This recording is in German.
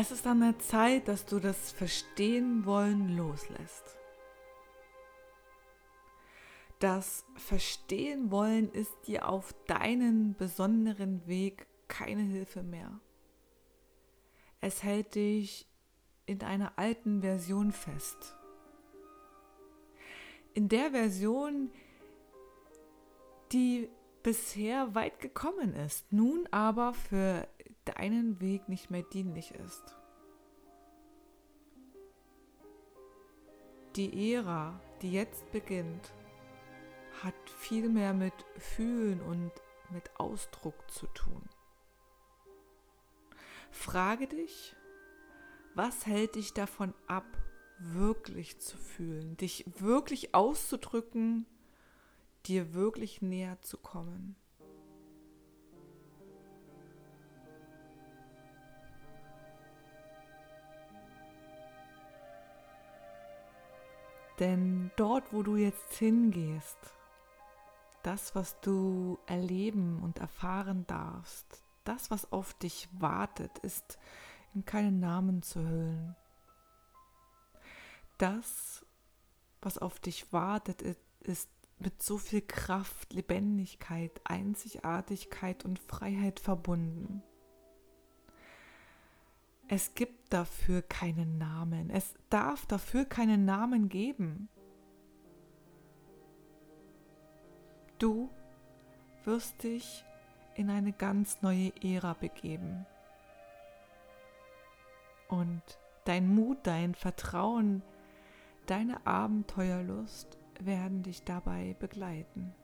Es ist an der Zeit, dass du das Verstehen wollen loslässt. Das Verstehen wollen ist dir auf deinen besonderen Weg keine Hilfe mehr. Es hält dich in einer alten Version fest. In der Version, die bisher weit gekommen ist, nun aber für deinen Weg nicht mehr dienlich ist. Die Ära, die jetzt beginnt, hat viel mehr mit Fühlen und mit Ausdruck zu tun. Frage dich, was hält dich davon ab, wirklich zu fühlen, dich wirklich auszudrücken, dir wirklich näher zu kommen? Denn dort, wo du jetzt hingehst, das, was du erleben und erfahren darfst, das, was auf dich wartet, ist in keinen Namen zu hüllen. Das, was auf dich wartet, ist mit so viel Kraft, Lebendigkeit, Einzigartigkeit und Freiheit verbunden. Es gibt dafür keinen Namen. Es darf dafür keinen Namen geben. Du wirst dich in eine ganz neue Ära begeben. Und dein Mut, dein Vertrauen, deine Abenteuerlust werden dich dabei begleiten.